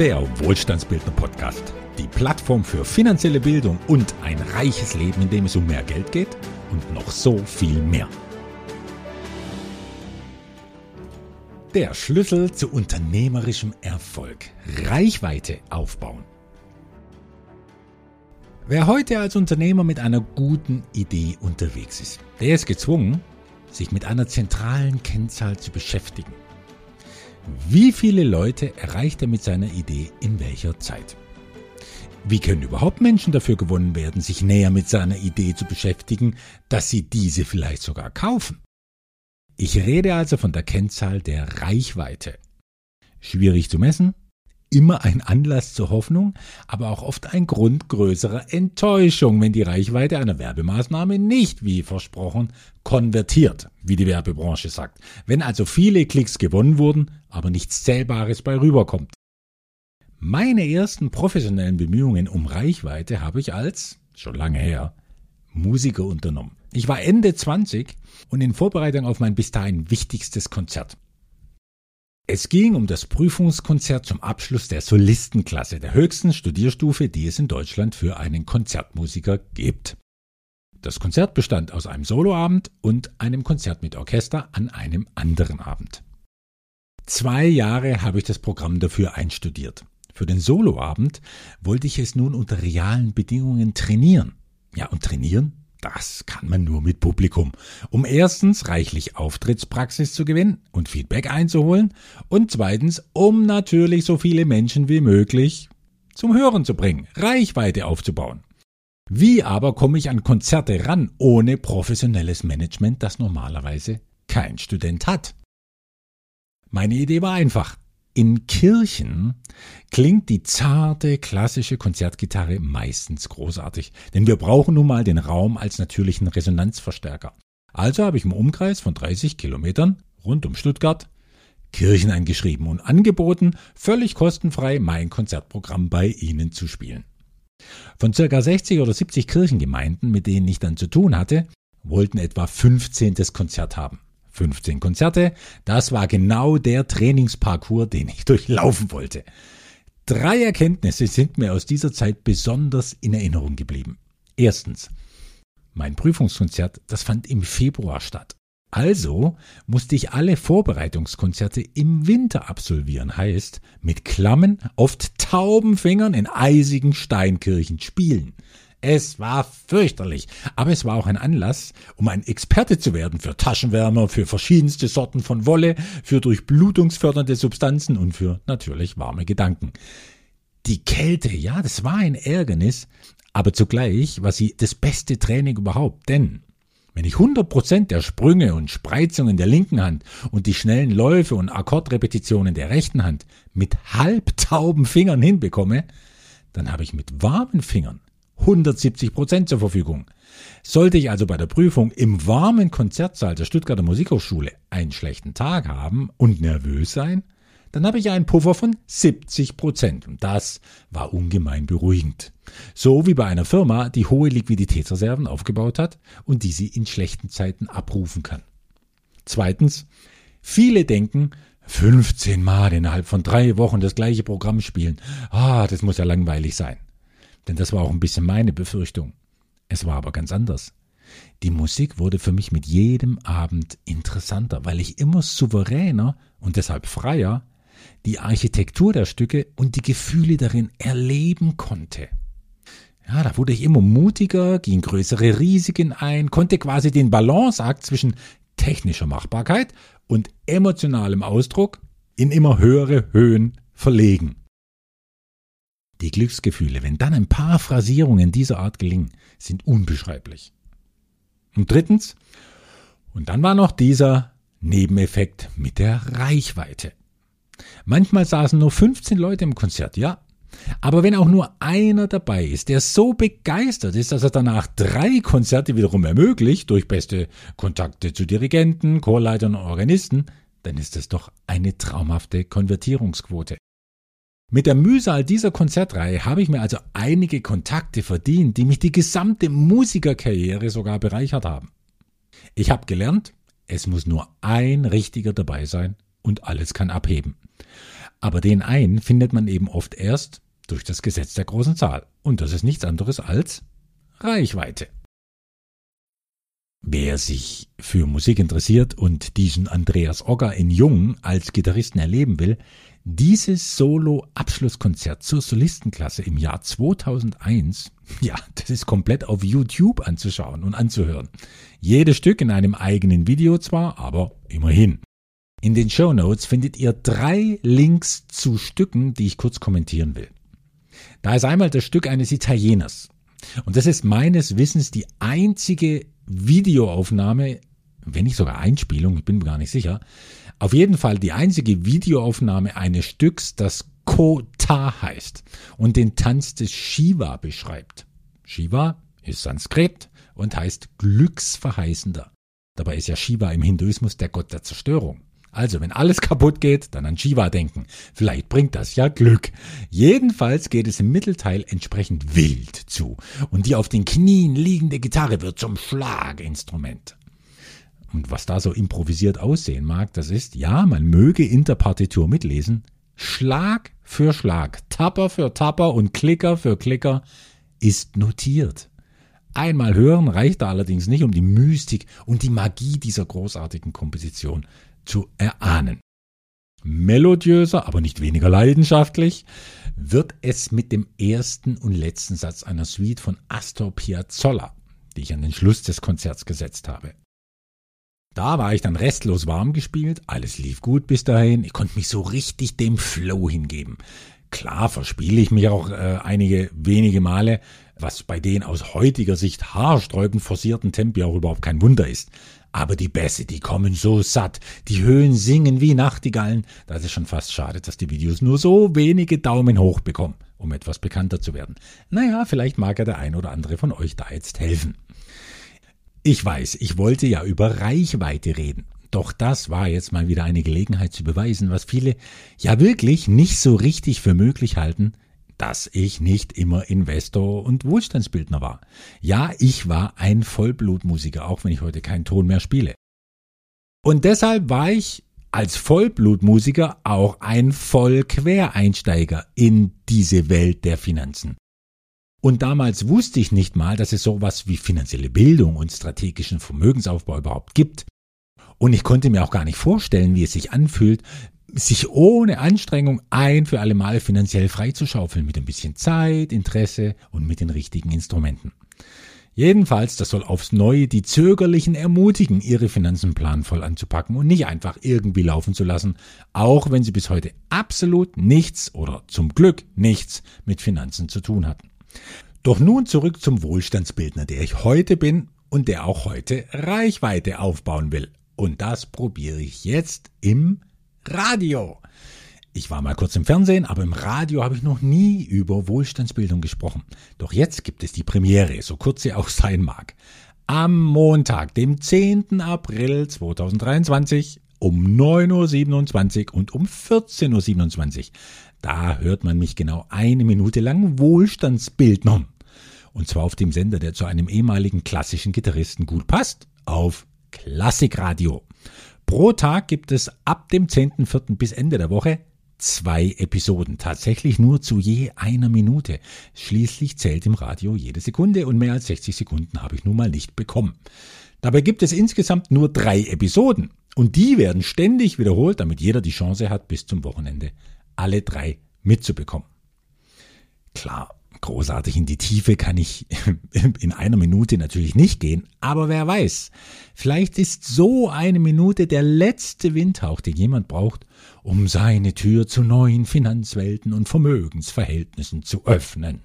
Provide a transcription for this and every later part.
der Wohlstandsbildner Podcast. Die Plattform für finanzielle Bildung und ein reiches Leben, in dem es um mehr Geld geht und noch so viel mehr. Der Schlüssel zu unternehmerischem Erfolg. Reichweite aufbauen. Wer heute als Unternehmer mit einer guten Idee unterwegs ist, der ist gezwungen, sich mit einer zentralen Kennzahl zu beschäftigen. Wie viele Leute erreicht er mit seiner Idee in welcher Zeit? Wie können überhaupt Menschen dafür gewonnen werden, sich näher mit seiner Idee zu beschäftigen, dass sie diese vielleicht sogar kaufen? Ich rede also von der Kennzahl der Reichweite. Schwierig zu messen, immer ein Anlass zur Hoffnung, aber auch oft ein Grund größerer Enttäuschung, wenn die Reichweite einer Werbemaßnahme nicht, wie versprochen, konvertiert, wie die Werbebranche sagt. Wenn also viele Klicks gewonnen wurden, aber nichts Zählbares bei rüberkommt. Meine ersten professionellen Bemühungen um Reichweite habe ich als, schon lange her, Musiker unternommen. Ich war Ende 20 und in Vorbereitung auf mein bis dahin wichtigstes Konzert. Es ging um das Prüfungskonzert zum Abschluss der Solistenklasse, der höchsten Studierstufe, die es in Deutschland für einen Konzertmusiker gibt. Das Konzert bestand aus einem Soloabend und einem Konzert mit Orchester an einem anderen Abend. Zwei Jahre habe ich das Programm dafür einstudiert. Für den Soloabend wollte ich es nun unter realen Bedingungen trainieren. Ja, und trainieren das kann man nur mit Publikum, um erstens reichlich Auftrittspraxis zu gewinnen und Feedback einzuholen und zweitens, um natürlich so viele Menschen wie möglich zum Hören zu bringen, Reichweite aufzubauen. Wie aber komme ich an Konzerte ran ohne professionelles Management, das normalerweise kein Student hat? Meine Idee war einfach. In Kirchen klingt die zarte klassische Konzertgitarre meistens großartig, denn wir brauchen nun mal den Raum als natürlichen Resonanzverstärker. Also habe ich im Umkreis von 30 Kilometern rund um Stuttgart Kirchen eingeschrieben und angeboten, völlig kostenfrei mein Konzertprogramm bei ihnen zu spielen. Von circa 60 oder 70 Kirchengemeinden, mit denen ich dann zu tun hatte, wollten etwa 15 das Konzert haben. 15 Konzerte, das war genau der Trainingsparcours, den ich durchlaufen wollte. Drei Erkenntnisse sind mir aus dieser Zeit besonders in Erinnerung geblieben. Erstens, mein Prüfungskonzert, das fand im Februar statt. Also musste ich alle Vorbereitungskonzerte im Winter absolvieren, heißt mit klammen, oft tauben Fingern in eisigen Steinkirchen spielen. Es war fürchterlich, aber es war auch ein Anlass, um ein Experte zu werden für Taschenwärmer, für verschiedenste Sorten von Wolle, für durchblutungsfördernde Substanzen und für natürlich warme Gedanken. Die Kälte, ja, das war ein Ärgernis, aber zugleich war sie das beste Training überhaupt, denn wenn ich 100% der Sprünge und Spreizungen der linken Hand und die schnellen Läufe und Akkordrepetitionen der rechten Hand mit halbtauben Fingern hinbekomme, dann habe ich mit warmen Fingern 170 Prozent zur Verfügung. Sollte ich also bei der Prüfung im warmen Konzertsaal der Stuttgarter Musikhochschule einen schlechten Tag haben und nervös sein, dann habe ich einen Puffer von 70 Prozent. Und das war ungemein beruhigend. So wie bei einer Firma, die hohe Liquiditätsreserven aufgebaut hat und die sie in schlechten Zeiten abrufen kann. Zweitens, viele denken, 15 Mal innerhalb von drei Wochen das gleiche Programm spielen. Ah, das muss ja langweilig sein. Denn das war auch ein bisschen meine Befürchtung. Es war aber ganz anders. Die Musik wurde für mich mit jedem Abend interessanter, weil ich immer souveräner und deshalb freier die Architektur der Stücke und die Gefühle darin erleben konnte. Ja, da wurde ich immer mutiger, ging größere Risiken ein, konnte quasi den Balanceakt zwischen technischer Machbarkeit und emotionalem Ausdruck in immer höhere Höhen verlegen. Die Glücksgefühle, wenn dann ein paar Phrasierungen dieser Art gelingen, sind unbeschreiblich. Und drittens, und dann war noch dieser Nebeneffekt mit der Reichweite. Manchmal saßen nur 15 Leute im Konzert, ja. Aber wenn auch nur einer dabei ist, der so begeistert ist, dass er danach drei Konzerte wiederum ermöglicht, durch beste Kontakte zu Dirigenten, Chorleitern und Organisten, dann ist das doch eine traumhafte Konvertierungsquote. Mit der Mühsal dieser Konzertreihe habe ich mir also einige Kontakte verdient, die mich die gesamte Musikerkarriere sogar bereichert haben. Ich habe gelernt, es muss nur ein Richtiger dabei sein und alles kann abheben. Aber den einen findet man eben oft erst durch das Gesetz der großen Zahl. Und das ist nichts anderes als Reichweite. Wer sich für Musik interessiert und diesen Andreas Ogger in Jung als Gitarristen erleben will, dieses Solo-Abschlusskonzert zur Solistenklasse im Jahr 2001, ja, das ist komplett auf YouTube anzuschauen und anzuhören. Jedes Stück in einem eigenen Video zwar, aber immerhin. In den Show Notes findet ihr drei Links zu Stücken, die ich kurz kommentieren will. Da ist einmal das Stück eines Italieners. Und das ist meines Wissens die einzige Videoaufnahme, wenn nicht sogar Einspielung, ich bin mir gar nicht sicher, auf jeden Fall die einzige Videoaufnahme eines Stücks, das Kota heißt und den Tanz des Shiva beschreibt. Shiva ist Sanskrit und heißt Glücksverheißender. Dabei ist ja Shiva im Hinduismus der Gott der Zerstörung. Also, wenn alles kaputt geht, dann an Shiva denken. Vielleicht bringt das ja Glück. Jedenfalls geht es im Mittelteil entsprechend wild zu. Und die auf den Knien liegende Gitarre wird zum Schlaginstrument. Und was da so improvisiert aussehen mag, das ist, ja, man möge in der Partitur mitlesen, Schlag für Schlag, Tapper für Tapper und Klicker für Klicker ist notiert. Einmal hören reicht da allerdings nicht, um die Mystik und die Magie dieser großartigen Komposition zu erahnen. Melodiöser, aber nicht weniger leidenschaftlich, wird es mit dem ersten und letzten Satz einer Suite von Astor Piazzolla, die ich an den Schluss des Konzerts gesetzt habe. Da war ich dann restlos warm gespielt, alles lief gut bis dahin, ich konnte mich so richtig dem Flow hingeben. Klar verspiele ich mich auch äh, einige wenige Male, was bei den aus heutiger Sicht haarsträubend forcierten Tempi auch überhaupt kein Wunder ist. Aber die Bässe, die kommen so satt, die Höhen singen wie Nachtigallen, da ist es schon fast schade, dass die Videos nur so wenige Daumen hoch bekommen, um etwas bekannter zu werden. Naja, vielleicht mag ja der ein oder andere von euch da jetzt helfen. Ich weiß, ich wollte ja über Reichweite reden. Doch das war jetzt mal wieder eine Gelegenheit zu beweisen, was viele ja wirklich nicht so richtig für möglich halten, dass ich nicht immer Investor und Wohlstandsbildner war. Ja, ich war ein Vollblutmusiker, auch wenn ich heute keinen Ton mehr spiele. Und deshalb war ich als Vollblutmusiker auch ein Vollquereinsteiger in diese Welt der Finanzen. Und damals wusste ich nicht mal, dass es sowas wie finanzielle Bildung und strategischen Vermögensaufbau überhaupt gibt. Und ich konnte mir auch gar nicht vorstellen, wie es sich anfühlt, sich ohne Anstrengung ein für alle Mal finanziell freizuschaufeln mit ein bisschen Zeit, Interesse und mit den richtigen Instrumenten. Jedenfalls, das soll aufs Neue die Zögerlichen ermutigen, ihre Finanzen planvoll anzupacken und nicht einfach irgendwie laufen zu lassen, auch wenn sie bis heute absolut nichts oder zum Glück nichts mit Finanzen zu tun hatten. Doch nun zurück zum Wohlstandsbildner, der ich heute bin und der auch heute Reichweite aufbauen will. Und das probiere ich jetzt im Radio. Ich war mal kurz im Fernsehen, aber im Radio habe ich noch nie über Wohlstandsbildung gesprochen. Doch jetzt gibt es die Premiere, so kurz sie auch sein mag. Am Montag, dem 10. April 2023 um 9.27 Uhr und um 14.27 Uhr. Da hört man mich genau eine Minute lang Wohlstandsbildnern. Und zwar auf dem Sender, der zu einem ehemaligen klassischen Gitarristen gut passt, auf Klassikradio. Pro Tag gibt es ab dem 10.4. bis Ende der Woche zwei Episoden, tatsächlich nur zu je einer Minute. Schließlich zählt im Radio jede Sekunde und mehr als 60 Sekunden habe ich nun mal nicht bekommen. Dabei gibt es insgesamt nur drei Episoden und die werden ständig wiederholt, damit jeder die Chance hat, bis zum Wochenende alle drei mitzubekommen. Klar, Großartig in die Tiefe kann ich in einer Minute natürlich nicht gehen, aber wer weiß, vielleicht ist so eine Minute der letzte Windhauch, den jemand braucht, um seine Tür zu neuen Finanzwelten und Vermögensverhältnissen zu öffnen.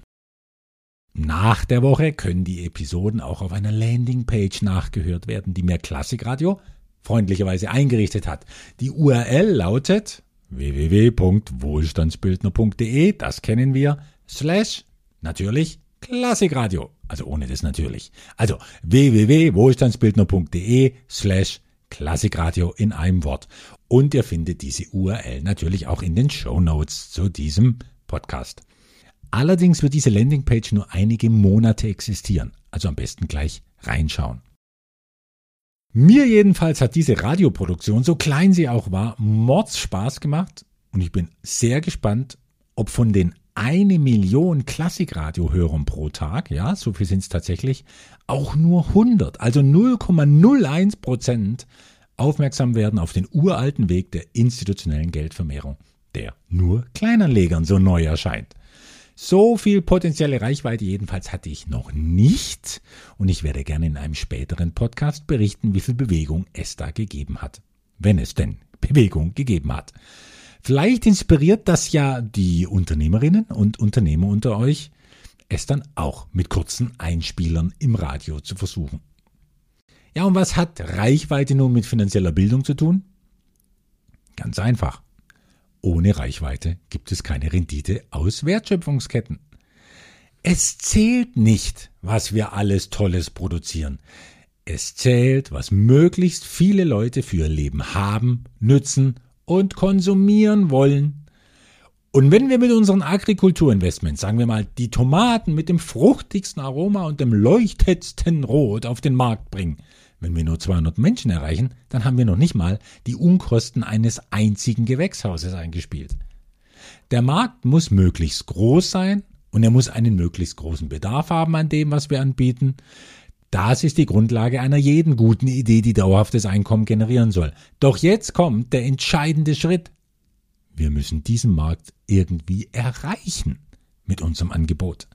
Nach der Woche können die Episoden auch auf einer Landingpage nachgehört werden, die mir Klassikradio freundlicherweise eingerichtet hat. Die URL lautet www.wohlstandsbildner.de, das kennen wir, slash Natürlich Klassikradio. Also ohne das natürlich. Also www.wohlstandsbildner.de slash Klassikradio in einem Wort. Und ihr findet diese URL natürlich auch in den Show Notes zu diesem Podcast. Allerdings wird diese Landingpage nur einige Monate existieren. Also am besten gleich reinschauen. Mir jedenfalls hat diese Radioproduktion, so klein sie auch war, Mords Spaß gemacht und ich bin sehr gespannt, ob von den eine Million Klassikradiohörern pro Tag, ja, so viel sind es tatsächlich, auch nur 100, also 0,01 Prozent aufmerksam werden auf den uralten Weg der institutionellen Geldvermehrung, der nur Kleinanlegern so neu erscheint. So viel potenzielle Reichweite jedenfalls hatte ich noch nicht und ich werde gerne in einem späteren Podcast berichten, wie viel Bewegung es da gegeben hat. Wenn es denn Bewegung gegeben hat. Vielleicht inspiriert das ja die Unternehmerinnen und Unternehmer unter euch, es dann auch mit kurzen Einspielern im Radio zu versuchen. Ja, und was hat Reichweite nun mit finanzieller Bildung zu tun? Ganz einfach. Ohne Reichweite gibt es keine Rendite aus Wertschöpfungsketten. Es zählt nicht, was wir alles Tolles produzieren. Es zählt, was möglichst viele Leute für ihr Leben haben, nützen und konsumieren wollen. Und wenn wir mit unseren Agrikulturinvestments, sagen wir mal, die Tomaten mit dem fruchtigsten Aroma und dem leuchtetsten Rot auf den Markt bringen, wenn wir nur 200 Menschen erreichen, dann haben wir noch nicht mal die Unkosten eines einzigen Gewächshauses eingespielt. Der Markt muss möglichst groß sein und er muss einen möglichst großen Bedarf haben an dem, was wir anbieten. Das ist die Grundlage einer jeden guten Idee, die dauerhaftes Einkommen generieren soll. Doch jetzt kommt der entscheidende Schritt. Wir müssen diesen Markt irgendwie erreichen mit unserem Angebot.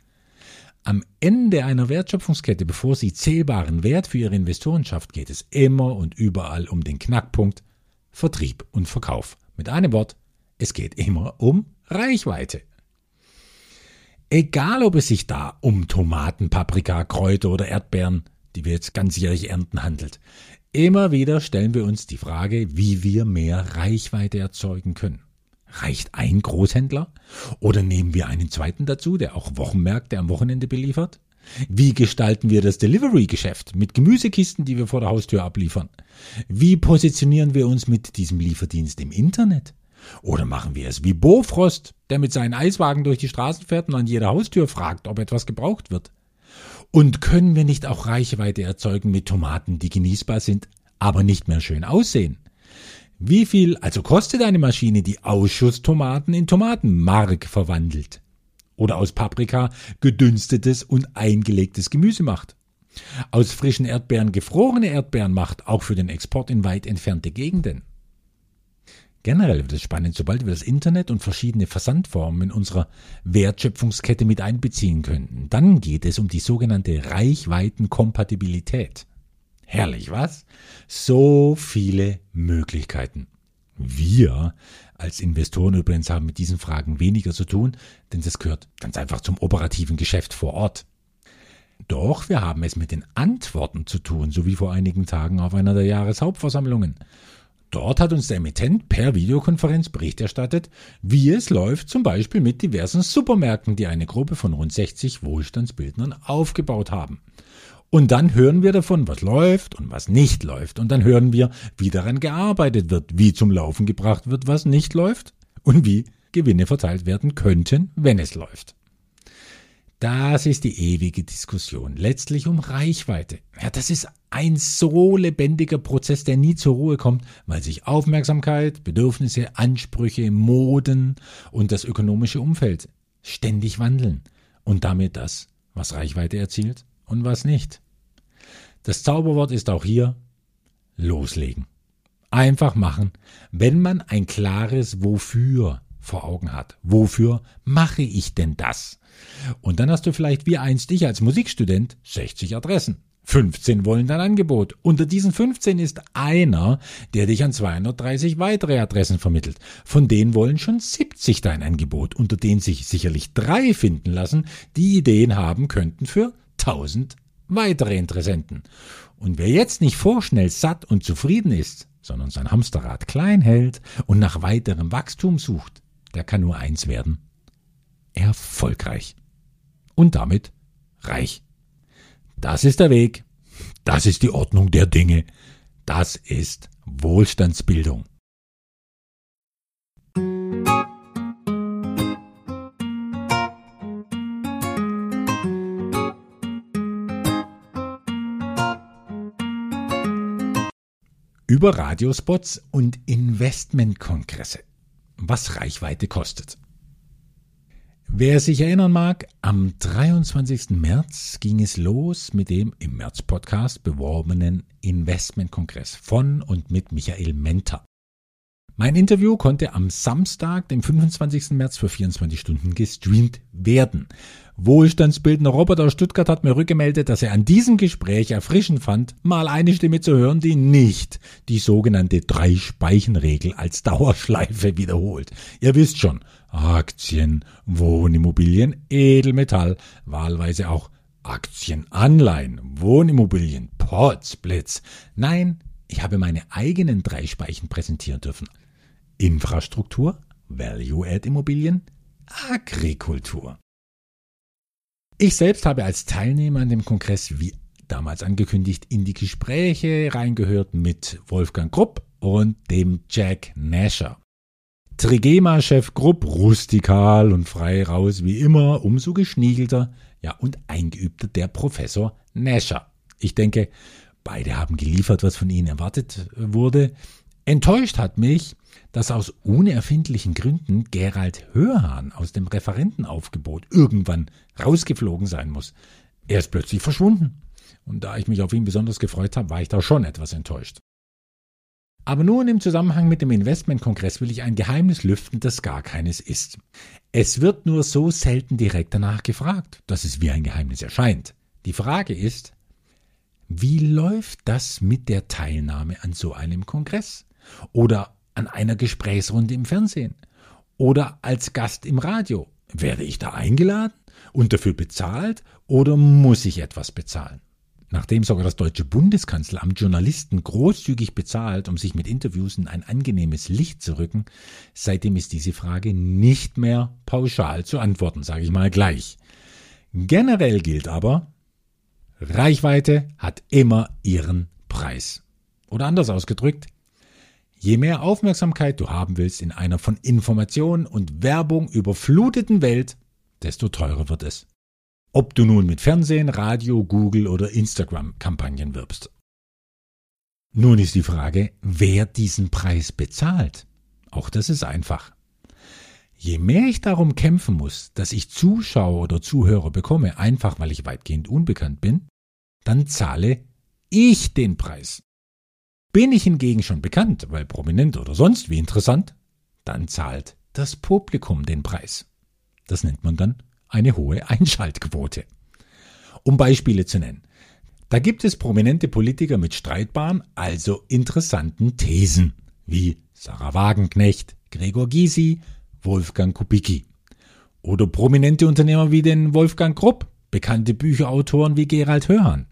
Am Ende einer Wertschöpfungskette, bevor sie zählbaren Wert für ihre Investoren schafft, geht es immer und überall um den Knackpunkt Vertrieb und Verkauf. Mit einem Wort, es geht immer um Reichweite. Egal, ob es sich da um Tomaten, Paprika, Kräuter oder Erdbeeren, die wir jetzt ganzjährig ernten, handelt. Immer wieder stellen wir uns die Frage, wie wir mehr Reichweite erzeugen können. Reicht ein Großhändler? Oder nehmen wir einen zweiten dazu, der auch Wochenmärkte am Wochenende beliefert? Wie gestalten wir das Delivery-Geschäft mit Gemüsekisten, die wir vor der Haustür abliefern? Wie positionieren wir uns mit diesem Lieferdienst im Internet? Oder machen wir es wie Bofrost, der mit seinen Eiswagen durch die Straßen fährt und an jeder Haustür fragt, ob etwas gebraucht wird? Und können wir nicht auch Reichweite erzeugen mit Tomaten, die genießbar sind, aber nicht mehr schön aussehen? Wie viel also kostet eine Maschine, die Ausschusstomaten in Tomatenmark verwandelt? Oder aus Paprika gedünstetes und eingelegtes Gemüse macht? Aus frischen Erdbeeren gefrorene Erdbeeren macht, auch für den Export in weit entfernte Gegenden? Generell wird es spannend, sobald wir das Internet und verschiedene Versandformen in unserer Wertschöpfungskette mit einbeziehen könnten. Dann geht es um die sogenannte Reichweitenkompatibilität. Herrlich, was? So viele Möglichkeiten. Wir als Investoren übrigens haben mit diesen Fragen weniger zu tun, denn das gehört ganz einfach zum operativen Geschäft vor Ort. Doch wir haben es mit den Antworten zu tun, so wie vor einigen Tagen auf einer der Jahreshauptversammlungen. Dort hat uns der Emittent per Videokonferenz Bericht erstattet, wie es läuft, zum Beispiel mit diversen Supermärkten, die eine Gruppe von rund 60 Wohlstandsbildnern aufgebaut haben. Und dann hören wir davon, was läuft und was nicht läuft. Und dann hören wir, wie daran gearbeitet wird, wie zum Laufen gebracht wird, was nicht läuft und wie Gewinne verteilt werden könnten, wenn es läuft. Das ist die ewige Diskussion, letztlich um Reichweite. Ja, das ist ein so lebendiger Prozess, der nie zur Ruhe kommt, weil sich Aufmerksamkeit, Bedürfnisse, Ansprüche, Moden und das ökonomische Umfeld ständig wandeln und damit das, was Reichweite erzielt, und was nicht. Das Zauberwort ist auch hier loslegen. Einfach machen, wenn man ein klares Wofür vor Augen hat. Wofür mache ich denn das? Und dann hast du vielleicht wie einst ich als Musikstudent 60 Adressen. 15 wollen dein Angebot. Unter diesen 15 ist einer, der dich an 230 weitere Adressen vermittelt. Von denen wollen schon 70 dein Angebot, unter denen sich sicherlich drei finden lassen, die Ideen haben könnten für tausend weitere Interessenten. Und wer jetzt nicht vorschnell satt und zufrieden ist, sondern sein Hamsterrad klein hält und nach weiterem Wachstum sucht, der kann nur eins werden. Erfolgreich. Und damit reich. Das ist der Weg. Das ist die Ordnung der Dinge. Das ist Wohlstandsbildung. Über Radiospots und Investmentkongresse, was Reichweite kostet. Wer sich erinnern mag, am 23. März ging es los mit dem im März-Podcast beworbenen Investmentkongress von und mit Michael Menter. Mein Interview konnte am Samstag, dem 25. März für 24 Stunden gestreamt werden. Wohlstandsbildender Robert aus Stuttgart hat mir rückgemeldet, dass er an diesem Gespräch erfrischend fand, mal eine Stimme zu hören, die nicht die sogenannte Drei-Speichen-Regel als Dauerschleife wiederholt. Ihr wisst schon, Aktien, Wohnimmobilien, Edelmetall, wahlweise auch Aktienanleihen, Wohnimmobilien, Potsblitz. Nein, ich habe meine eigenen drei Speichen präsentieren dürfen. Infrastruktur, Value-Add-Immobilien, Agrikultur. Ich selbst habe als Teilnehmer an dem Kongress, wie damals angekündigt, in die Gespräche reingehört mit Wolfgang Krupp und dem Jack Nasher. Trigema-Chef Grupp, rustikal und frei raus wie immer, umso geschniegelter, ja und eingeübter der Professor Nasher. Ich denke, beide haben geliefert, was von ihnen erwartet wurde. Enttäuscht hat mich, dass aus unerfindlichen Gründen Gerald Hörhahn aus dem Referentenaufgebot irgendwann rausgeflogen sein muss. Er ist plötzlich verschwunden. Und da ich mich auf ihn besonders gefreut habe, war ich da schon etwas enttäuscht. Aber nun im Zusammenhang mit dem Investmentkongress will ich ein Geheimnis lüften, das gar keines ist. Es wird nur so selten direkt danach gefragt, dass es wie ein Geheimnis erscheint. Die Frage ist, wie läuft das mit der Teilnahme an so einem Kongress? Oder an einer Gesprächsrunde im Fernsehen? Oder als Gast im Radio? Werde ich da eingeladen und dafür bezahlt oder muss ich etwas bezahlen? Nachdem sogar das deutsche Bundeskanzleramt Journalisten großzügig bezahlt, um sich mit Interviews in ein angenehmes Licht zu rücken, seitdem ist diese Frage nicht mehr pauschal zu antworten, sage ich mal gleich. Generell gilt aber, Reichweite hat immer ihren Preis. Oder anders ausgedrückt, je mehr Aufmerksamkeit du haben willst in einer von Information und Werbung überfluteten Welt, desto teurer wird es. Ob du nun mit Fernsehen, Radio, Google oder Instagram-Kampagnen wirbst. Nun ist die Frage, wer diesen Preis bezahlt. Auch das ist einfach. Je mehr ich darum kämpfen muss, dass ich Zuschauer oder Zuhörer bekomme, einfach weil ich weitgehend unbekannt bin, dann zahle ich den Preis. Bin ich hingegen schon bekannt, weil prominent oder sonst wie interessant, dann zahlt das Publikum den Preis. Das nennt man dann eine hohe Einschaltquote. Um Beispiele zu nennen. Da gibt es prominente Politiker mit streitbaren, also interessanten Thesen, wie Sarah Wagenknecht, Gregor Gysi, Wolfgang Kubicki. Oder prominente Unternehmer wie den Wolfgang Krupp, bekannte Bücherautoren wie Gerald Hörhan.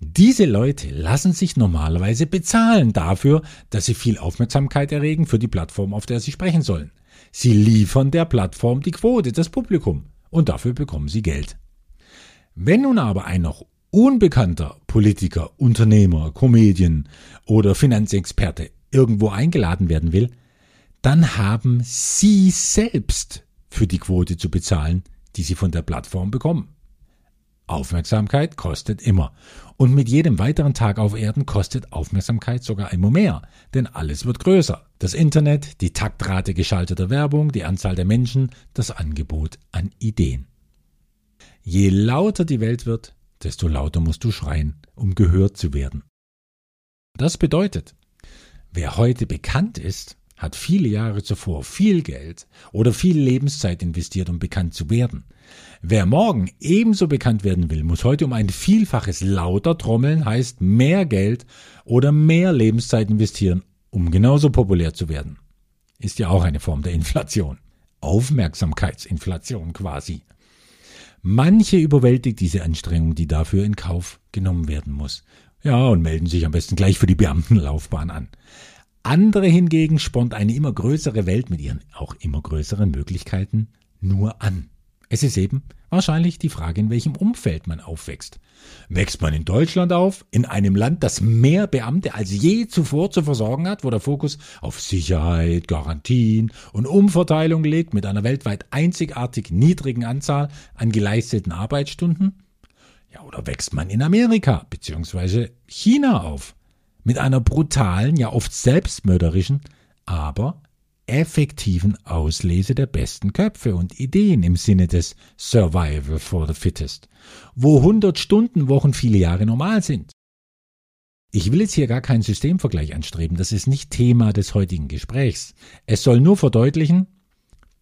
Diese Leute lassen sich normalerweise bezahlen dafür, dass sie viel Aufmerksamkeit erregen für die Plattform, auf der sie sprechen sollen. Sie liefern der Plattform die Quote, das Publikum und dafür bekommen sie Geld. Wenn nun aber ein noch unbekannter Politiker, Unternehmer, Comedian oder Finanzexperte irgendwo eingeladen werden will, dann haben Sie selbst für die Quote zu bezahlen, die Sie von der Plattform bekommen. Aufmerksamkeit kostet immer. Und mit jedem weiteren Tag auf Erden kostet Aufmerksamkeit sogar immer mehr. Denn alles wird größer. Das Internet, die Taktrate geschalteter Werbung, die Anzahl der Menschen, das Angebot an Ideen. Je lauter die Welt wird, desto lauter musst du schreien, um gehört zu werden. Das bedeutet, wer heute bekannt ist, hat viele Jahre zuvor viel Geld oder viel Lebenszeit investiert, um bekannt zu werden. Wer morgen ebenso bekannt werden will, muss heute um ein Vielfaches lauter trommeln, heißt mehr Geld oder mehr Lebenszeit investieren, um genauso populär zu werden. Ist ja auch eine Form der Inflation. Aufmerksamkeitsinflation quasi. Manche überwältigt diese Anstrengung, die dafür in Kauf genommen werden muss. Ja, und melden sich am besten gleich für die Beamtenlaufbahn an. Andere hingegen spornt eine immer größere Welt mit ihren auch immer größeren Möglichkeiten nur an. Es ist eben wahrscheinlich die Frage, in welchem Umfeld man aufwächst. Wächst man in Deutschland auf, in einem Land, das mehr Beamte als je zuvor zu versorgen hat, wo der Fokus auf Sicherheit, Garantien und Umverteilung liegt, mit einer weltweit einzigartig niedrigen Anzahl an geleisteten Arbeitsstunden? Ja, oder wächst man in Amerika bzw. China auf? Mit einer brutalen, ja oft selbstmörderischen, aber effektiven Auslese der besten Köpfe und Ideen im Sinne des Survival for the Fittest, wo 100 Stunden Wochen viele Jahre normal sind. Ich will jetzt hier gar keinen Systemvergleich anstreben, das ist nicht Thema des heutigen Gesprächs. Es soll nur verdeutlichen,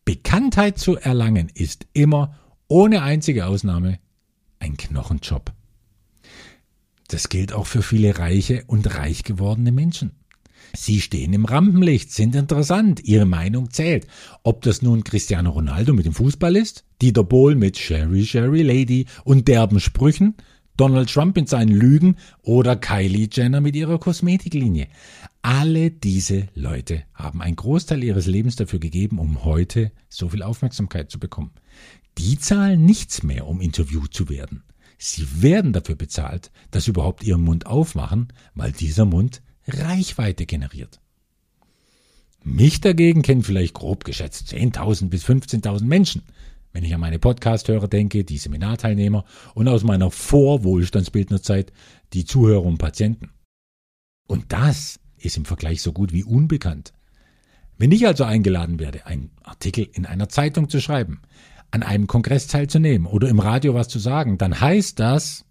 Bekanntheit zu erlangen ist immer, ohne einzige Ausnahme, ein Knochenjob. Das gilt auch für viele reiche und reich gewordene Menschen. Sie stehen im Rampenlicht, sind interessant, ihre Meinung zählt. Ob das nun Cristiano Ronaldo mit dem Fußball ist, Dieter Bohl mit Sherry Sherry Lady und derben Sprüchen, Donald Trump mit seinen Lügen oder Kylie Jenner mit ihrer Kosmetiklinie. Alle diese Leute haben einen Großteil ihres Lebens dafür gegeben, um heute so viel Aufmerksamkeit zu bekommen. Die zahlen nichts mehr, um interviewt zu werden. Sie werden dafür bezahlt, dass sie überhaupt ihren Mund aufmachen, weil dieser Mund Reichweite generiert. Mich dagegen kennen vielleicht grob geschätzt 10.000 bis 15.000 Menschen, wenn ich an meine Podcast-Hörer denke, die Seminarteilnehmer und aus meiner Vorwohlstandsbildnerzeit die Zuhörer und Patienten. Und das ist im Vergleich so gut wie unbekannt. Wenn ich also eingeladen werde, einen Artikel in einer Zeitung zu schreiben, an einem Kongress teilzunehmen oder im Radio was zu sagen, dann heißt das,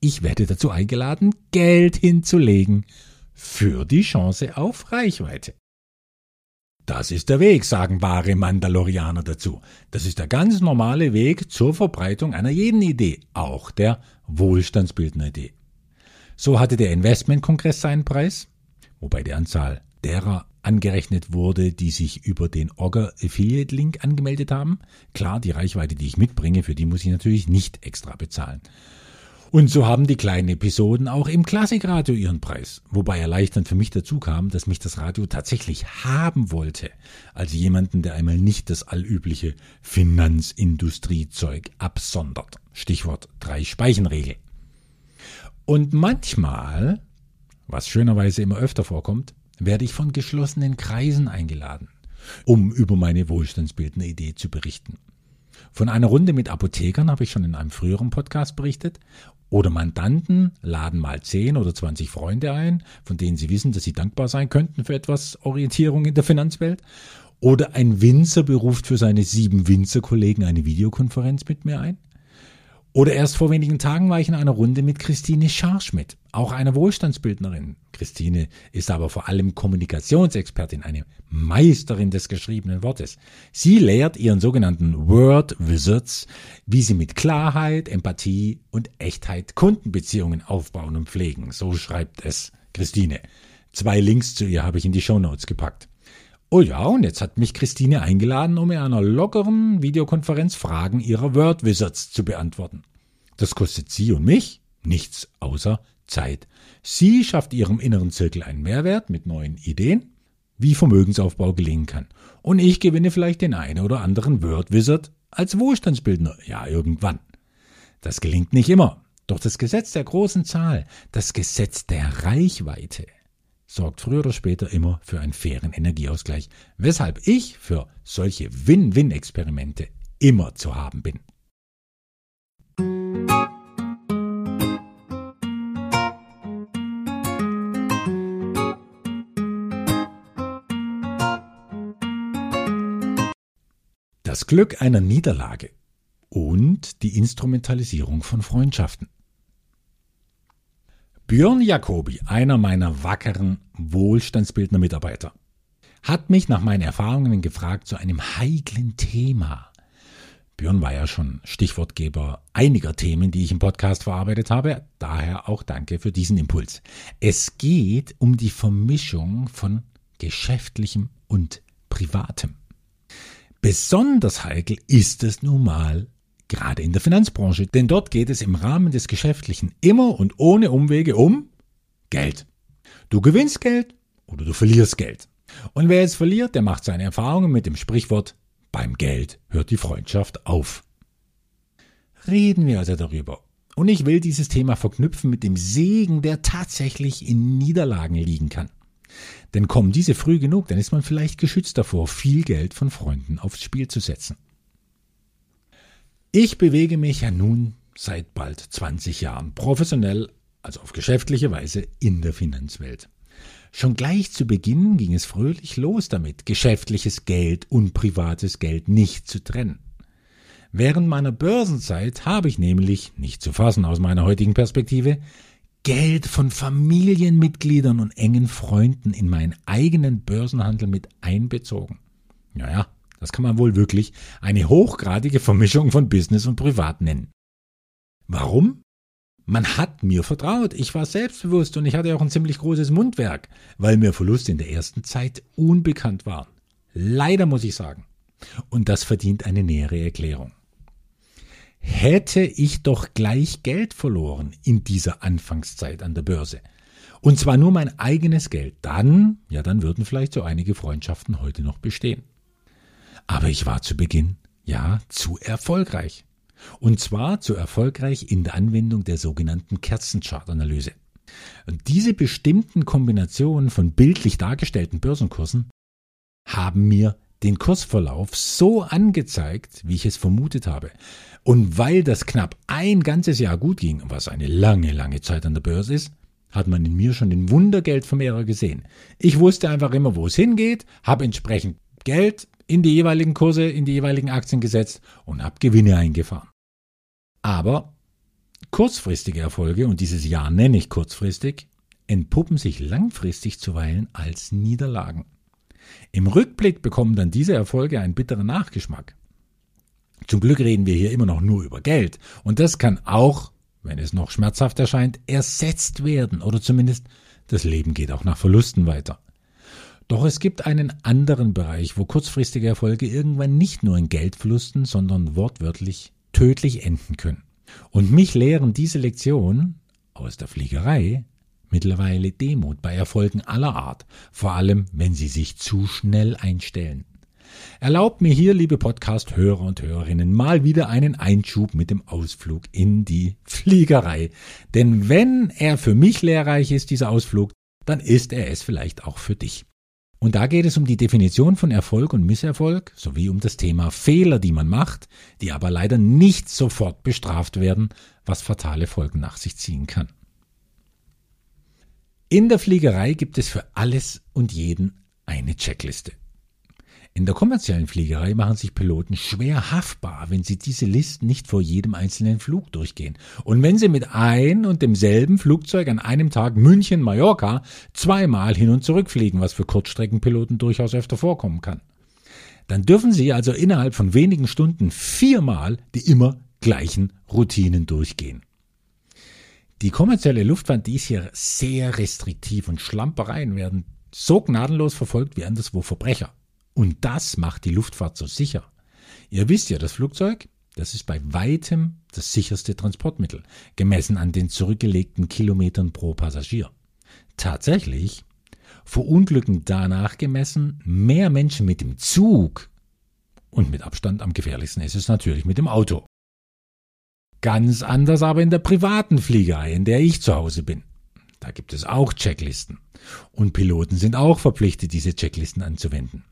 ich werde dazu eingeladen, Geld hinzulegen für die Chance auf Reichweite. Das ist der Weg, sagen wahre Mandalorianer dazu. Das ist der ganz normale Weg zur Verbreitung einer jeden Idee, auch der Wohlstandsbildner-Idee. So hatte der Investmentkongress seinen Preis, wobei die Anzahl derer angerechnet wurde, die sich über den Ogger Affiliate Link angemeldet haben. Klar, die Reichweite, die ich mitbringe, für die muss ich natürlich nicht extra bezahlen. Und so haben die kleinen Episoden auch im Klassikradio ihren Preis. Wobei erleichternd für mich dazu kam, dass mich das Radio tatsächlich haben wollte. Also jemanden, der einmal nicht das allübliche Finanzindustriezeug absondert. Stichwort Drei-Speichenregel. Und manchmal, was schönerweise immer öfter vorkommt, werde ich von geschlossenen Kreisen eingeladen, um über meine wohlstandsbildende Idee zu berichten. Von einer Runde mit Apothekern habe ich schon in einem früheren Podcast berichtet oder Mandanten laden mal 10 oder 20 Freunde ein, von denen sie wissen, dass sie dankbar sein könnten für etwas Orientierung in der Finanzwelt. Oder ein Winzer beruft für seine sieben Winzerkollegen eine Videokonferenz mit mir ein. Oder erst vor wenigen Tagen war ich in einer Runde mit Christine Scharschmidt, auch einer Wohlstandsbildnerin. Christine ist aber vor allem Kommunikationsexpertin, eine Meisterin des geschriebenen Wortes. Sie lehrt ihren sogenannten Word Wizards, wie sie mit Klarheit, Empathie und Echtheit Kundenbeziehungen aufbauen und pflegen. So schreibt es Christine. Zwei Links zu ihr habe ich in die Show Notes gepackt. Oh ja, und jetzt hat mich Christine eingeladen, um in einer lockeren Videokonferenz Fragen ihrer Word Wizards zu beantworten. Das kostet sie und mich nichts außer Zeit. Sie schafft ihrem inneren Zirkel einen Mehrwert mit neuen Ideen, wie Vermögensaufbau gelingen kann. Und ich gewinne vielleicht den einen oder anderen Word Wizard als Wohlstandsbildner. Ja, irgendwann. Das gelingt nicht immer. Doch das Gesetz der großen Zahl, das Gesetz der Reichweite, sorgt früher oder später immer für einen fairen Energieausgleich, weshalb ich für solche Win-Win-Experimente immer zu haben bin. Das Glück einer Niederlage und die Instrumentalisierung von Freundschaften. Björn Jacobi, einer meiner wackeren Wohlstandsbildner Mitarbeiter, hat mich nach meinen Erfahrungen gefragt zu einem heiklen Thema. Björn war ja schon Stichwortgeber einiger Themen, die ich im Podcast verarbeitet habe, daher auch danke für diesen Impuls. Es geht um die Vermischung von geschäftlichem und privatem. Besonders heikel ist es nun mal gerade in der Finanzbranche, denn dort geht es im Rahmen des Geschäftlichen immer und ohne Umwege um Geld. Du gewinnst Geld oder du verlierst Geld. Und wer jetzt verliert, der macht seine Erfahrungen mit dem Sprichwort beim Geld hört die Freundschaft auf. Reden wir also darüber. Und ich will dieses Thema verknüpfen mit dem Segen, der tatsächlich in Niederlagen liegen kann. Denn kommen diese früh genug, dann ist man vielleicht geschützt davor, viel Geld von Freunden aufs Spiel zu setzen. Ich bewege mich ja nun seit bald 20 Jahren professionell also auf geschäftliche Weise in der Finanzwelt. Schon gleich zu Beginn ging es fröhlich los damit, geschäftliches Geld und privates Geld nicht zu trennen. Während meiner Börsenzeit habe ich nämlich, nicht zu fassen aus meiner heutigen Perspektive, Geld von Familienmitgliedern und engen Freunden in meinen eigenen Börsenhandel mit einbezogen. Naja, das kann man wohl wirklich eine hochgradige Vermischung von Business und Privat nennen. Warum? Man hat mir vertraut, ich war selbstbewusst und ich hatte auch ein ziemlich großes Mundwerk, weil mir Verluste in der ersten Zeit unbekannt waren. Leider muss ich sagen. Und das verdient eine nähere Erklärung. Hätte ich doch gleich Geld verloren in dieser Anfangszeit an der Börse. Und zwar nur mein eigenes Geld, dann, ja, dann würden vielleicht so einige Freundschaften heute noch bestehen. Aber ich war zu Beginn, ja, zu erfolgreich. Und zwar zu erfolgreich in der Anwendung der sogenannten Kerzenchart-Analyse. Und diese bestimmten Kombinationen von bildlich dargestellten Börsenkursen haben mir den Kursverlauf so angezeigt, wie ich es vermutet habe. Und weil das knapp ein ganzes Jahr gut ging, was eine lange, lange Zeit an der Börse ist, hat man in mir schon den Wundergeldvermehrer gesehen. Ich wusste einfach immer, wo es hingeht, habe entsprechend Geld in die jeweiligen Kurse, in die jeweiligen Aktien gesetzt und habe Gewinne eingefahren. Aber kurzfristige Erfolge, und dieses Jahr nenne ich kurzfristig, entpuppen sich langfristig zuweilen als Niederlagen. Im Rückblick bekommen dann diese Erfolge einen bitteren Nachgeschmack. Zum Glück reden wir hier immer noch nur über Geld, und das kann auch, wenn es noch schmerzhaft erscheint, ersetzt werden, oder zumindest das Leben geht auch nach Verlusten weiter. Doch es gibt einen anderen Bereich, wo kurzfristige Erfolge irgendwann nicht nur in Geldverlusten, sondern wortwörtlich tödlich enden können. Und mich lehren diese Lektionen aus der Fliegerei mittlerweile Demut bei Erfolgen aller Art, vor allem wenn sie sich zu schnell einstellen. Erlaubt mir hier, liebe Podcast-Hörer und Hörerinnen, mal wieder einen Einschub mit dem Ausflug in die Fliegerei. Denn wenn er für mich lehrreich ist, dieser Ausflug, dann ist er es vielleicht auch für dich. Und da geht es um die Definition von Erfolg und Misserfolg sowie um das Thema Fehler, die man macht, die aber leider nicht sofort bestraft werden, was fatale Folgen nach sich ziehen kann. In der Fliegerei gibt es für alles und jeden eine Checkliste. In der kommerziellen Fliegerei machen sich Piloten schwer haftbar, wenn sie diese Listen nicht vor jedem einzelnen Flug durchgehen. Und wenn sie mit ein und demselben Flugzeug an einem Tag München-Mallorca zweimal hin und zurück fliegen, was für Kurzstreckenpiloten durchaus öfter vorkommen kann. Dann dürfen sie also innerhalb von wenigen Stunden viermal die immer gleichen Routinen durchgehen. Die kommerzielle Luftfahrt, die ist hier sehr restriktiv und Schlampereien werden so gnadenlos verfolgt wie anderswo Verbrecher. Und das macht die Luftfahrt so sicher. Ihr wisst ja, das Flugzeug, das ist bei weitem das sicherste Transportmittel, gemessen an den zurückgelegten Kilometern pro Passagier. Tatsächlich verunglücken danach gemessen mehr Menschen mit dem Zug und mit Abstand am gefährlichsten ist es natürlich mit dem Auto. Ganz anders aber in der privaten Fliegerei, in der ich zu Hause bin. Da gibt es auch Checklisten. Und Piloten sind auch verpflichtet, diese Checklisten anzuwenden.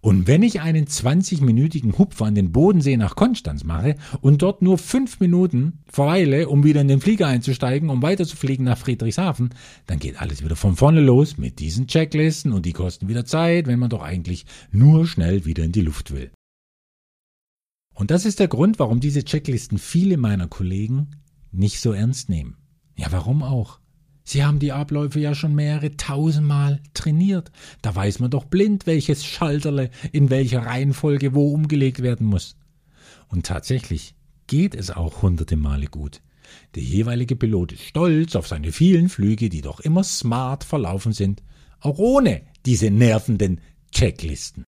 Und wenn ich einen 20-minütigen Hupfer an den Bodensee nach Konstanz mache und dort nur fünf Minuten verweile, um wieder in den Flieger einzusteigen, um weiterzufliegen nach Friedrichshafen, dann geht alles wieder von vorne los mit diesen Checklisten und die kosten wieder Zeit, wenn man doch eigentlich nur schnell wieder in die Luft will. Und das ist der Grund, warum diese Checklisten viele meiner Kollegen nicht so ernst nehmen. Ja, warum auch? Sie haben die Abläufe ja schon mehrere tausendmal trainiert. Da weiß man doch blind, welches Schalterle in welcher Reihenfolge wo umgelegt werden muss. Und tatsächlich geht es auch hunderte Male gut. Der jeweilige Pilot ist stolz auf seine vielen Flüge, die doch immer smart verlaufen sind, auch ohne diese nervenden Checklisten.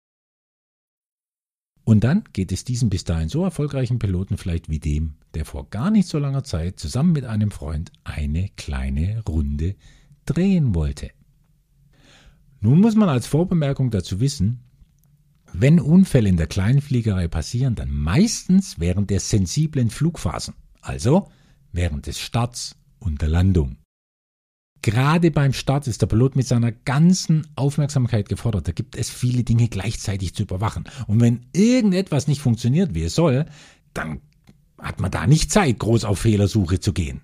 Und dann geht es diesem bis dahin so erfolgreichen Piloten vielleicht wie dem, der vor gar nicht so langer Zeit zusammen mit einem Freund eine kleine Runde drehen wollte. Nun muss man als Vorbemerkung dazu wissen, wenn Unfälle in der Kleinfliegerei passieren, dann meistens während der sensiblen Flugphasen, also während des Starts und der Landung. Gerade beim Start ist der Pilot mit seiner ganzen Aufmerksamkeit gefordert. Da gibt es viele Dinge gleichzeitig zu überwachen. Und wenn irgendetwas nicht funktioniert, wie es soll, dann hat man da nicht Zeit, groß auf Fehlersuche zu gehen.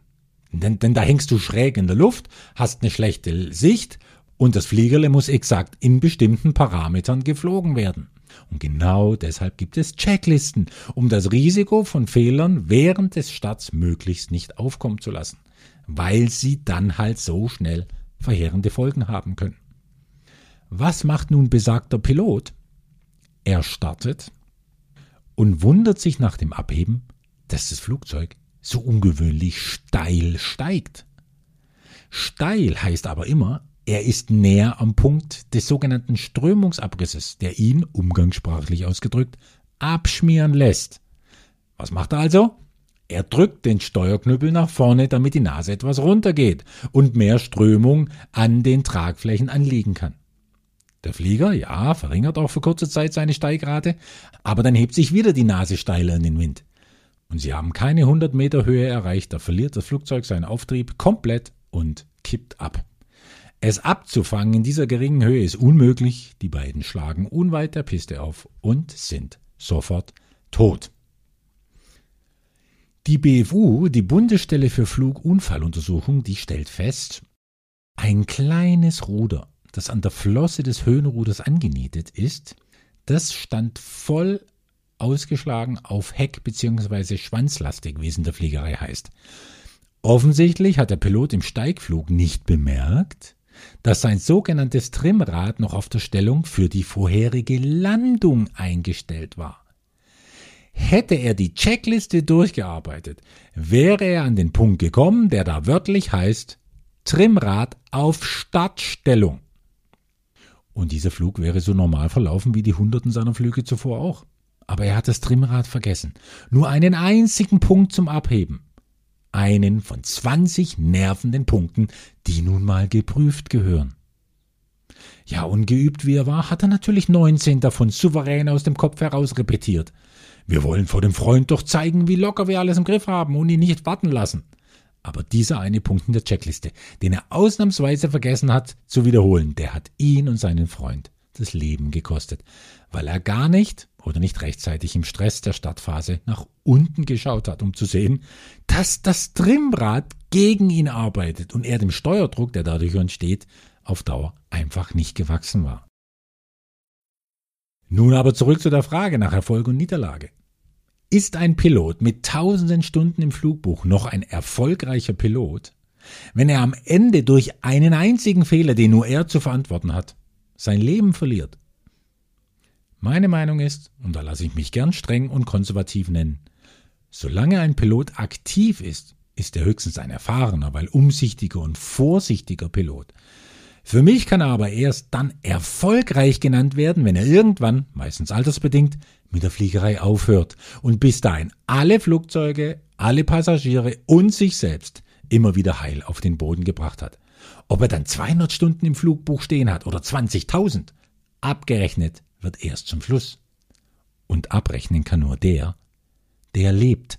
Denn, denn da hängst du schräg in der Luft, hast eine schlechte Sicht und das Fliegerle muss exakt in bestimmten Parametern geflogen werden. Und genau deshalb gibt es Checklisten, um das Risiko von Fehlern während des Starts möglichst nicht aufkommen zu lassen, weil sie dann halt so schnell verheerende Folgen haben können. Was macht nun besagter Pilot? Er startet und wundert sich nach dem Abheben, dass das Flugzeug so ungewöhnlich steil steigt. Steil heißt aber immer, er ist näher am Punkt des sogenannten Strömungsabrisses, der ihn, umgangssprachlich ausgedrückt, abschmieren lässt. Was macht er also? Er drückt den Steuerknüppel nach vorne, damit die Nase etwas runtergeht und mehr Strömung an den Tragflächen anliegen kann. Der Flieger, ja, verringert auch für kurze Zeit seine Steigrate, aber dann hebt sich wieder die Nase steiler in den Wind. Und sie haben keine 100 Meter Höhe erreicht, da verliert das Flugzeug seinen Auftrieb komplett und kippt ab. Es abzufangen in dieser geringen Höhe ist unmöglich, die beiden schlagen unweit der Piste auf und sind sofort tot. Die BFU, die Bundesstelle für Flugunfalluntersuchung, die stellt fest, ein kleines Ruder das an der Flosse des Höhenruders angenietet ist, das stand voll ausgeschlagen auf Heck- bzw. Schwanzlastig, wie es in der Fliegerei heißt. Offensichtlich hat der Pilot im Steigflug nicht bemerkt, dass sein sogenanntes Trimmrad noch auf der Stellung für die vorherige Landung eingestellt war. Hätte er die Checkliste durchgearbeitet, wäre er an den Punkt gekommen, der da wörtlich heißt Trimmrad auf Startstellung. Und dieser Flug wäre so normal verlaufen wie die Hunderten seiner Flüge zuvor auch. Aber er hat das Trimmrad vergessen. Nur einen einzigen Punkt zum Abheben. Einen von 20 nervenden Punkten, die nun mal geprüft gehören. Ja, ungeübt wie er war, hat er natürlich 19 davon souverän aus dem Kopf heraus repetiert. Wir wollen vor dem Freund doch zeigen, wie locker wir alles im Griff haben und ihn nicht warten lassen. Aber dieser eine Punkt in der Checkliste, den er ausnahmsweise vergessen hat zu wiederholen, der hat ihn und seinen Freund das Leben gekostet, weil er gar nicht oder nicht rechtzeitig im Stress der Startphase nach unten geschaut hat, um zu sehen, dass das Trimmrad gegen ihn arbeitet und er dem Steuerdruck, der dadurch entsteht, auf Dauer einfach nicht gewachsen war. Nun aber zurück zu der Frage nach Erfolg und Niederlage. Ist ein Pilot mit tausenden Stunden im Flugbuch noch ein erfolgreicher Pilot, wenn er am Ende durch einen einzigen Fehler, den nur er zu verantworten hat, sein Leben verliert? Meine Meinung ist, und da lasse ich mich gern streng und konservativ nennen, solange ein Pilot aktiv ist, ist er höchstens ein erfahrener, weil umsichtiger und vorsichtiger Pilot. Für mich kann er aber erst dann erfolgreich genannt werden, wenn er irgendwann, meistens altersbedingt, mit der Fliegerei aufhört und bis dahin alle Flugzeuge, alle Passagiere und sich selbst immer wieder heil auf den Boden gebracht hat. Ob er dann 200 Stunden im Flugbuch stehen hat oder 20.000, abgerechnet wird erst zum Schluss. Und abrechnen kann nur der, der lebt.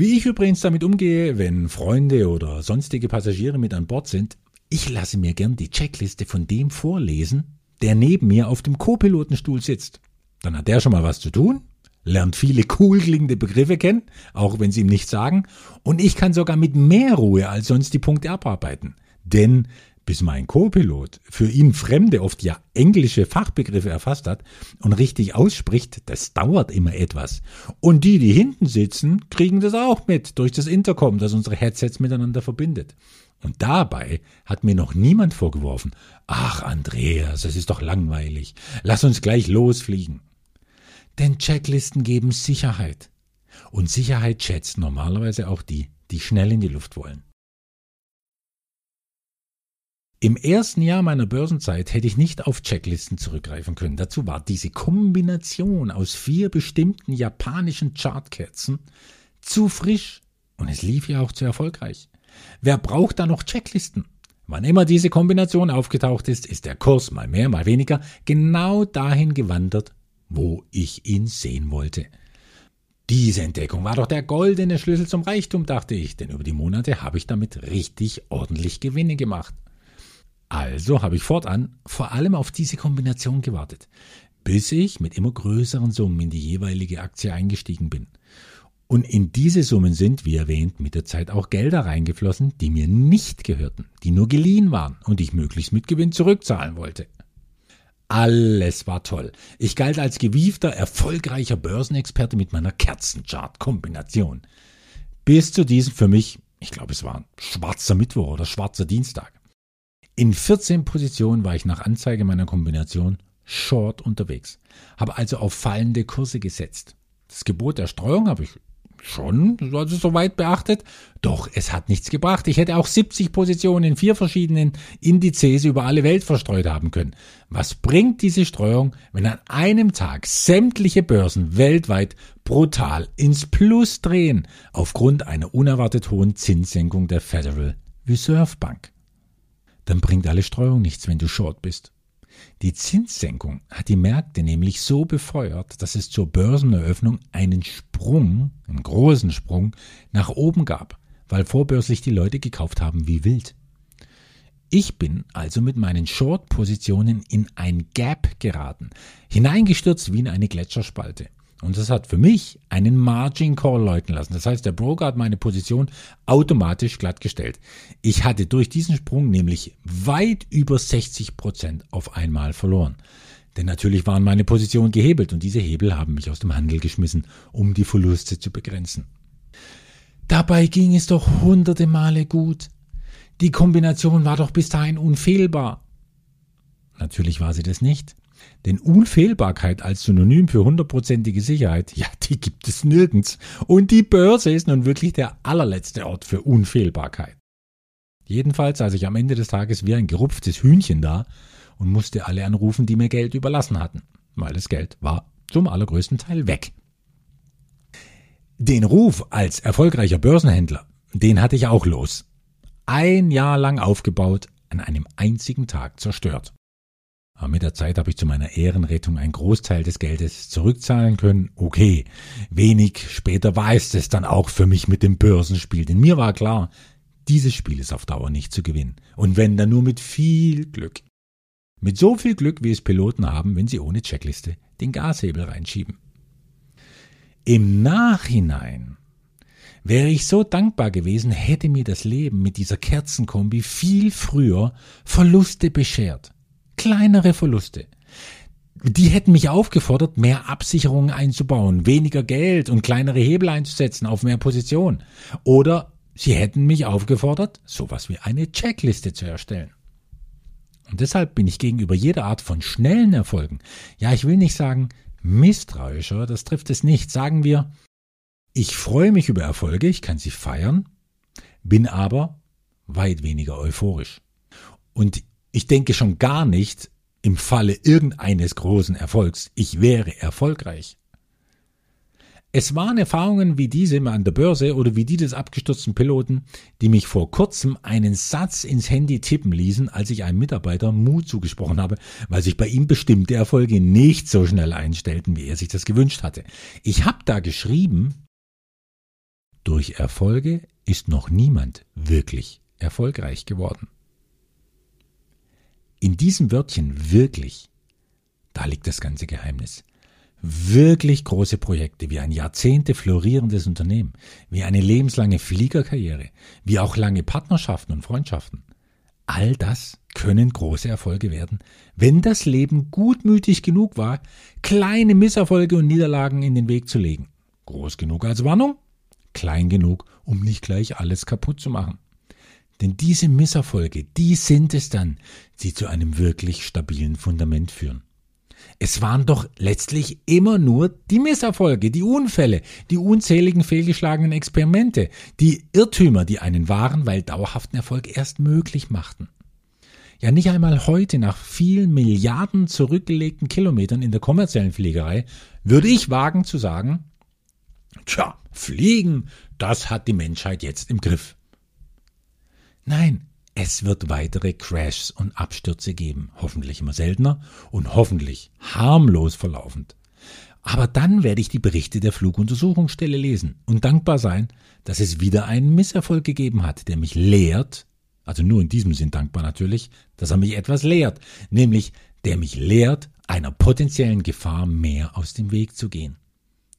Wie ich übrigens damit umgehe, wenn Freunde oder sonstige Passagiere mit an Bord sind, ich lasse mir gern die Checkliste von dem vorlesen, der neben mir auf dem Co-Pilotenstuhl sitzt. Dann hat der schon mal was zu tun, lernt viele cool klingende Begriffe kennen, auch wenn sie ihm nichts sagen, und ich kann sogar mit mehr Ruhe als sonst die Punkte abarbeiten. Denn bis mein Co-Pilot für ihn fremde, oft ja englische Fachbegriffe erfasst hat und richtig ausspricht, das dauert immer etwas. Und die, die hinten sitzen, kriegen das auch mit durch das Intercom, das unsere Headsets miteinander verbindet. Und dabei hat mir noch niemand vorgeworfen, ach Andreas, es ist doch langweilig, lass uns gleich losfliegen. Denn Checklisten geben Sicherheit. Und Sicherheit schätzt normalerweise auch die, die schnell in die Luft wollen. Im ersten Jahr meiner Börsenzeit hätte ich nicht auf Checklisten zurückgreifen können. Dazu war diese Kombination aus vier bestimmten japanischen Chartkerzen zu frisch und es lief ja auch zu erfolgreich. Wer braucht da noch Checklisten? Wann immer diese Kombination aufgetaucht ist, ist der Kurs mal mehr, mal weniger genau dahin gewandert, wo ich ihn sehen wollte. Diese Entdeckung war doch der goldene Schlüssel zum Reichtum, dachte ich, denn über die Monate habe ich damit richtig ordentlich Gewinne gemacht. Also habe ich fortan vor allem auf diese Kombination gewartet, bis ich mit immer größeren Summen in die jeweilige Aktie eingestiegen bin. Und in diese Summen sind, wie erwähnt, mit der Zeit auch Gelder reingeflossen, die mir nicht gehörten, die nur geliehen waren und ich möglichst mit Gewinn zurückzahlen wollte. Alles war toll. Ich galt als gewiefter, erfolgreicher Börsenexperte mit meiner Kerzenchart-Kombination. Bis zu diesem für mich, ich glaube es war schwarzer Mittwoch oder schwarzer Dienstag. In 14 Positionen war ich nach Anzeige meiner Kombination short unterwegs, habe also auf fallende Kurse gesetzt. Das Gebot der Streuung habe ich schon, also soweit beachtet. Doch es hat nichts gebracht. Ich hätte auch 70 Positionen in vier verschiedenen Indizes über alle Welt verstreut haben können. Was bringt diese Streuung, wenn an einem Tag sämtliche Börsen weltweit brutal ins Plus drehen, aufgrund einer unerwartet hohen Zinssenkung der Federal Reserve Bank? Dann bringt alle Streuung nichts, wenn du short bist. Die Zinssenkung hat die Märkte nämlich so befeuert, dass es zur Börseneröffnung einen Sprung, einen großen Sprung nach oben gab, weil vorbörslich die Leute gekauft haben wie wild. Ich bin also mit meinen Short-Positionen in ein Gap geraten, hineingestürzt wie in eine Gletscherspalte. Und das hat für mich einen Margin Call läuten lassen. Das heißt, der Broker hat meine Position automatisch glattgestellt. Ich hatte durch diesen Sprung nämlich weit über 60 Prozent auf einmal verloren. Denn natürlich waren meine Positionen gehebelt und diese Hebel haben mich aus dem Handel geschmissen, um die Verluste zu begrenzen. Dabei ging es doch hunderte Male gut. Die Kombination war doch bis dahin unfehlbar. Natürlich war sie das nicht. Denn Unfehlbarkeit als Synonym für hundertprozentige Sicherheit, ja, die gibt es nirgends. Und die Börse ist nun wirklich der allerletzte Ort für Unfehlbarkeit. Jedenfalls saß ich am Ende des Tages wie ein gerupftes Hühnchen da und musste alle anrufen, die mir Geld überlassen hatten, weil das Geld war zum allergrößten Teil weg. Den Ruf als erfolgreicher Börsenhändler, den hatte ich auch los. Ein Jahr lang aufgebaut, an einem einzigen Tag zerstört. Aber mit der Zeit habe ich zu meiner Ehrenrettung einen Großteil des Geldes zurückzahlen können. Okay, wenig später war es es dann auch für mich mit dem Börsenspiel. Denn mir war klar, dieses Spiel ist auf Dauer nicht zu gewinnen. Und wenn dann nur mit viel Glück. Mit so viel Glück, wie es Piloten haben, wenn sie ohne Checkliste den Gashebel reinschieben. Im Nachhinein wäre ich so dankbar gewesen, hätte mir das Leben mit dieser Kerzenkombi viel früher Verluste beschert kleinere Verluste. Die hätten mich aufgefordert, mehr Absicherungen einzubauen, weniger Geld und kleinere Hebel einzusetzen auf mehr Position. Oder sie hätten mich aufgefordert, sowas wie eine Checkliste zu erstellen. Und deshalb bin ich gegenüber jeder Art von schnellen Erfolgen, ja, ich will nicht sagen misstrauischer, das trifft es nicht, sagen wir, ich freue mich über Erfolge, ich kann sie feiern, bin aber weit weniger euphorisch. Und ich denke schon gar nicht im Falle irgendeines großen Erfolgs, ich wäre erfolgreich. Es waren Erfahrungen wie diese an der Börse oder wie die des abgestürzten Piloten, die mich vor kurzem einen Satz ins Handy tippen ließen, als ich einem Mitarbeiter Mut zugesprochen habe, weil sich bei ihm bestimmte Erfolge nicht so schnell einstellten, wie er sich das gewünscht hatte. Ich habe da geschrieben, durch Erfolge ist noch niemand wirklich erfolgreich geworden. In diesem Wörtchen wirklich, da liegt das ganze Geheimnis. Wirklich große Projekte, wie ein Jahrzehnte florierendes Unternehmen, wie eine lebenslange Fliegerkarriere, wie auch lange Partnerschaften und Freundschaften. All das können große Erfolge werden, wenn das Leben gutmütig genug war, kleine Misserfolge und Niederlagen in den Weg zu legen. Groß genug als Warnung, klein genug, um nicht gleich alles kaputt zu machen. Denn diese Misserfolge, die sind es dann, die zu einem wirklich stabilen Fundament führen. Es waren doch letztlich immer nur die Misserfolge, die Unfälle, die unzähligen fehlgeschlagenen Experimente, die Irrtümer, die einen wahren, weil dauerhaften Erfolg erst möglich machten. Ja, nicht einmal heute, nach vielen Milliarden zurückgelegten Kilometern in der kommerziellen Fliegerei, würde ich wagen zu sagen, tja, Fliegen, das hat die Menschheit jetzt im Griff. Nein, es wird weitere Crashs und Abstürze geben, hoffentlich immer seltener und hoffentlich harmlos verlaufend. Aber dann werde ich die Berichte der Fluguntersuchungsstelle lesen und dankbar sein, dass es wieder einen Misserfolg gegeben hat, der mich lehrt, also nur in diesem Sinn dankbar natürlich, dass er mich etwas lehrt, nämlich der mich lehrt, einer potenziellen Gefahr mehr aus dem Weg zu gehen.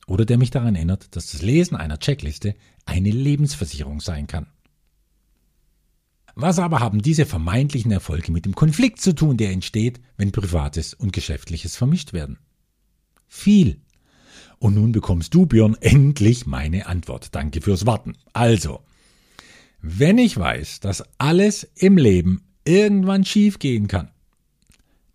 oder der mich daran erinnert, dass das Lesen einer Checkliste eine Lebensversicherung sein kann. Was aber haben diese vermeintlichen Erfolge mit dem Konflikt zu tun, der entsteht, wenn Privates und Geschäftliches vermischt werden? Viel. Und nun bekommst du, Björn, endlich meine Antwort. Danke fürs Warten. Also, wenn ich weiß, dass alles im Leben irgendwann schiefgehen kann,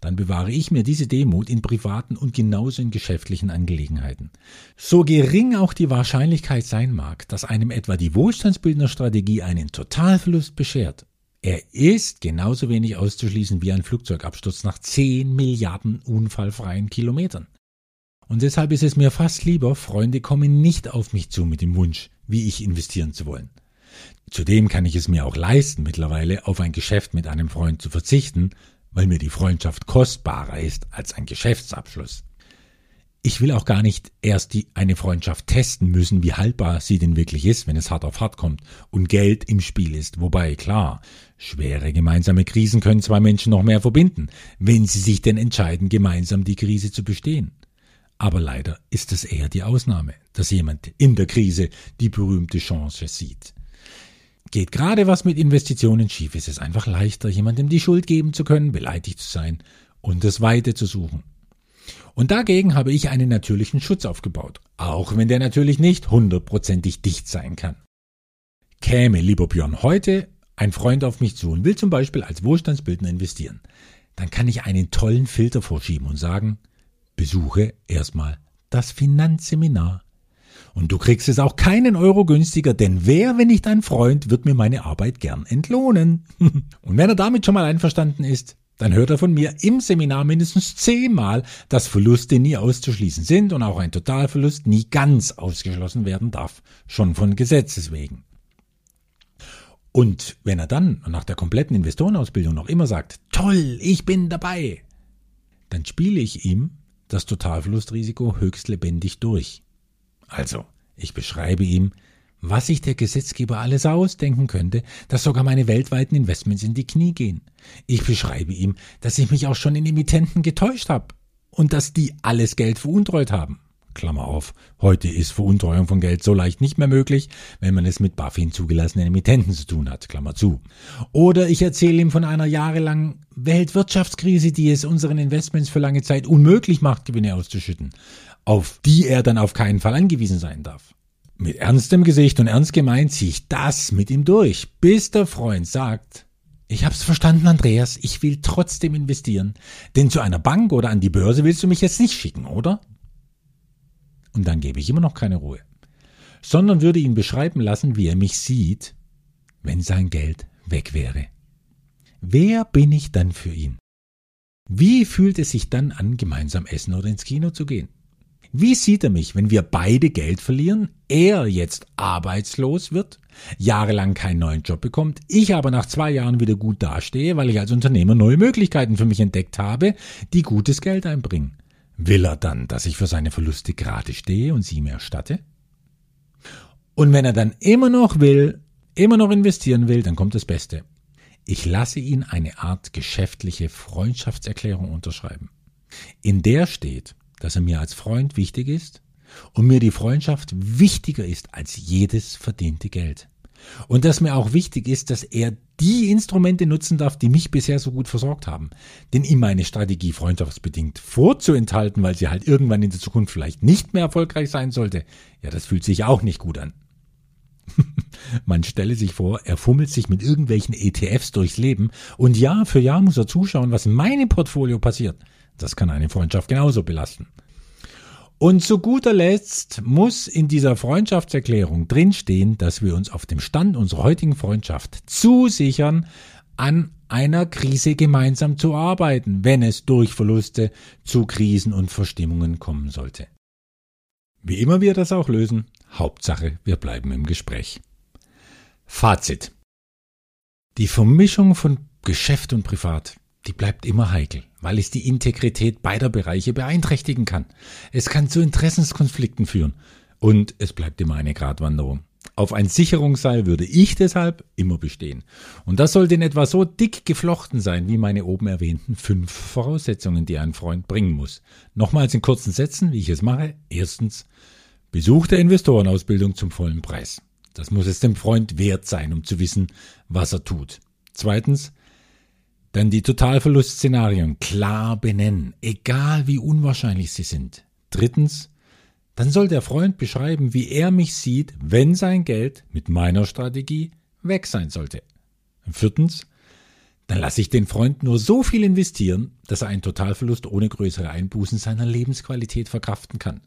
dann bewahre ich mir diese Demut in privaten und genauso in geschäftlichen Angelegenheiten. So gering auch die Wahrscheinlichkeit sein mag, dass einem etwa die Wohlstandsbildnerstrategie einen Totalverlust beschert, er ist genauso wenig auszuschließen wie ein Flugzeugabsturz nach 10 Milliarden unfallfreien Kilometern. Und deshalb ist es mir fast lieber, Freunde kommen nicht auf mich zu mit dem Wunsch, wie ich investieren zu wollen. Zudem kann ich es mir auch leisten, mittlerweile auf ein Geschäft mit einem Freund zu verzichten, weil mir die Freundschaft kostbarer ist als ein Geschäftsabschluss. Ich will auch gar nicht erst die, eine Freundschaft testen müssen, wie haltbar sie denn wirklich ist, wenn es hart auf hart kommt und Geld im Spiel ist. Wobei, klar, schwere gemeinsame Krisen können zwei Menschen noch mehr verbinden, wenn sie sich denn entscheiden, gemeinsam die Krise zu bestehen. Aber leider ist es eher die Ausnahme, dass jemand in der Krise die berühmte Chance sieht. Geht gerade was mit Investitionen schief, ist es einfach leichter, jemandem die Schuld geben zu können, beleidigt zu sein und das Weite zu suchen. Und dagegen habe ich einen natürlichen Schutz aufgebaut, auch wenn der natürlich nicht hundertprozentig dicht sein kann. Käme, lieber Björn, heute ein Freund auf mich zu und will zum Beispiel als Wohlstandsbildner investieren, dann kann ich einen tollen Filter vorschieben und sagen, besuche erstmal das Finanzseminar. Und du kriegst es auch keinen Euro günstiger, denn wer, wenn nicht ein Freund, wird mir meine Arbeit gern entlohnen. und wenn er damit schon mal einverstanden ist, dann hört er von mir im Seminar mindestens zehnmal, dass Verluste nie auszuschließen sind und auch ein Totalverlust nie ganz ausgeschlossen werden darf, schon von Gesetzes wegen. Und wenn er dann nach der kompletten Investorenausbildung noch immer sagt, toll, ich bin dabei, dann spiele ich ihm das Totalverlustrisiko höchst lebendig durch. Also, ich beschreibe ihm, was sich der Gesetzgeber alles ausdenken könnte, dass sogar meine weltweiten Investments in die Knie gehen. Ich beschreibe ihm, dass ich mich auch schon in Emittenten getäuscht habe und dass die alles Geld veruntreut haben. Klammer auf, heute ist Veruntreuung von Geld so leicht nicht mehr möglich, wenn man es mit BaFin zugelassenen Emittenten zu tun hat, Klammer zu. Oder ich erzähle ihm von einer jahrelangen Weltwirtschaftskrise, die es unseren Investments für lange Zeit unmöglich macht, Gewinne auszuschütten, auf die er dann auf keinen Fall angewiesen sein darf. Mit ernstem Gesicht und ernst gemeint ziehe ich das mit ihm durch, bis der Freund sagt, ich hab's verstanden, Andreas, ich will trotzdem investieren, denn zu einer Bank oder an die Börse willst du mich jetzt nicht schicken, oder? Und dann gebe ich immer noch keine Ruhe, sondern würde ihn beschreiben lassen, wie er mich sieht, wenn sein Geld weg wäre. Wer bin ich dann für ihn? Wie fühlt es sich dann an, gemeinsam essen oder ins Kino zu gehen? Wie sieht er mich, wenn wir beide Geld verlieren, er jetzt arbeitslos wird, jahrelang keinen neuen Job bekommt, ich aber nach zwei Jahren wieder gut dastehe, weil ich als Unternehmer neue Möglichkeiten für mich entdeckt habe, die gutes Geld einbringen? Will er dann, dass ich für seine Verluste gerade stehe und sie mir erstatte? Und wenn er dann immer noch will, immer noch investieren will, dann kommt das Beste. Ich lasse ihn eine Art geschäftliche Freundschaftserklärung unterschreiben. In der steht, dass er mir als Freund wichtig ist und mir die Freundschaft wichtiger ist als jedes verdiente Geld. Und dass mir auch wichtig ist, dass er die Instrumente nutzen darf, die mich bisher so gut versorgt haben. Denn ihm meine Strategie freundschaftsbedingt vorzuenthalten, weil sie halt irgendwann in der Zukunft vielleicht nicht mehr erfolgreich sein sollte, ja, das fühlt sich auch nicht gut an. Man stelle sich vor, er fummelt sich mit irgendwelchen ETFs durchs Leben und Jahr für Jahr muss er zuschauen, was in meinem Portfolio passiert. Das kann eine Freundschaft genauso belasten. Und zu guter Letzt muss in dieser Freundschaftserklärung drinstehen, dass wir uns auf dem Stand unserer heutigen Freundschaft zusichern, an einer Krise gemeinsam zu arbeiten, wenn es durch Verluste zu Krisen und Verstimmungen kommen sollte. Wie immer wir das auch lösen, Hauptsache, wir bleiben im Gespräch. Fazit. Die Vermischung von Geschäft und Privat die bleibt immer heikel, weil es die Integrität beider Bereiche beeinträchtigen kann. Es kann zu Interessenskonflikten führen und es bleibt immer eine Gratwanderung. Auf ein Sicherungsseil würde ich deshalb immer bestehen. Und das sollte in etwa so dick geflochten sein wie meine oben erwähnten fünf Voraussetzungen, die ein Freund bringen muss. Nochmals in kurzen Sätzen, wie ich es mache. Erstens, Besuch der Investorenausbildung zum vollen Preis. Das muss es dem Freund wert sein, um zu wissen, was er tut. Zweitens, dann die Totalverlustszenarien klar benennen, egal wie unwahrscheinlich sie sind. Drittens, dann soll der Freund beschreiben, wie er mich sieht, wenn sein Geld mit meiner Strategie weg sein sollte. Viertens, dann lasse ich den Freund nur so viel investieren, dass er einen Totalverlust ohne größere Einbußen seiner Lebensqualität verkraften kann.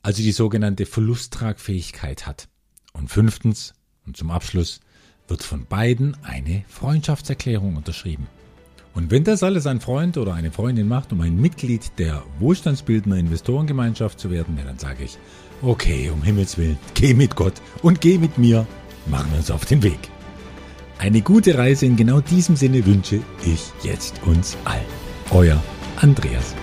Also die sogenannte Verlusttragfähigkeit hat. Und fünftens, und zum Abschluss, wird von beiden eine Freundschaftserklärung unterschrieben. Und wenn das alles ein Freund oder eine Freundin macht, um ein Mitglied der wohlstandsbildender Investorengemeinschaft zu werden, dann sage ich, okay, um Himmels Willen, geh mit Gott und geh mit mir, machen wir uns auf den Weg. Eine gute Reise in genau diesem Sinne wünsche ich jetzt uns allen. Euer Andreas.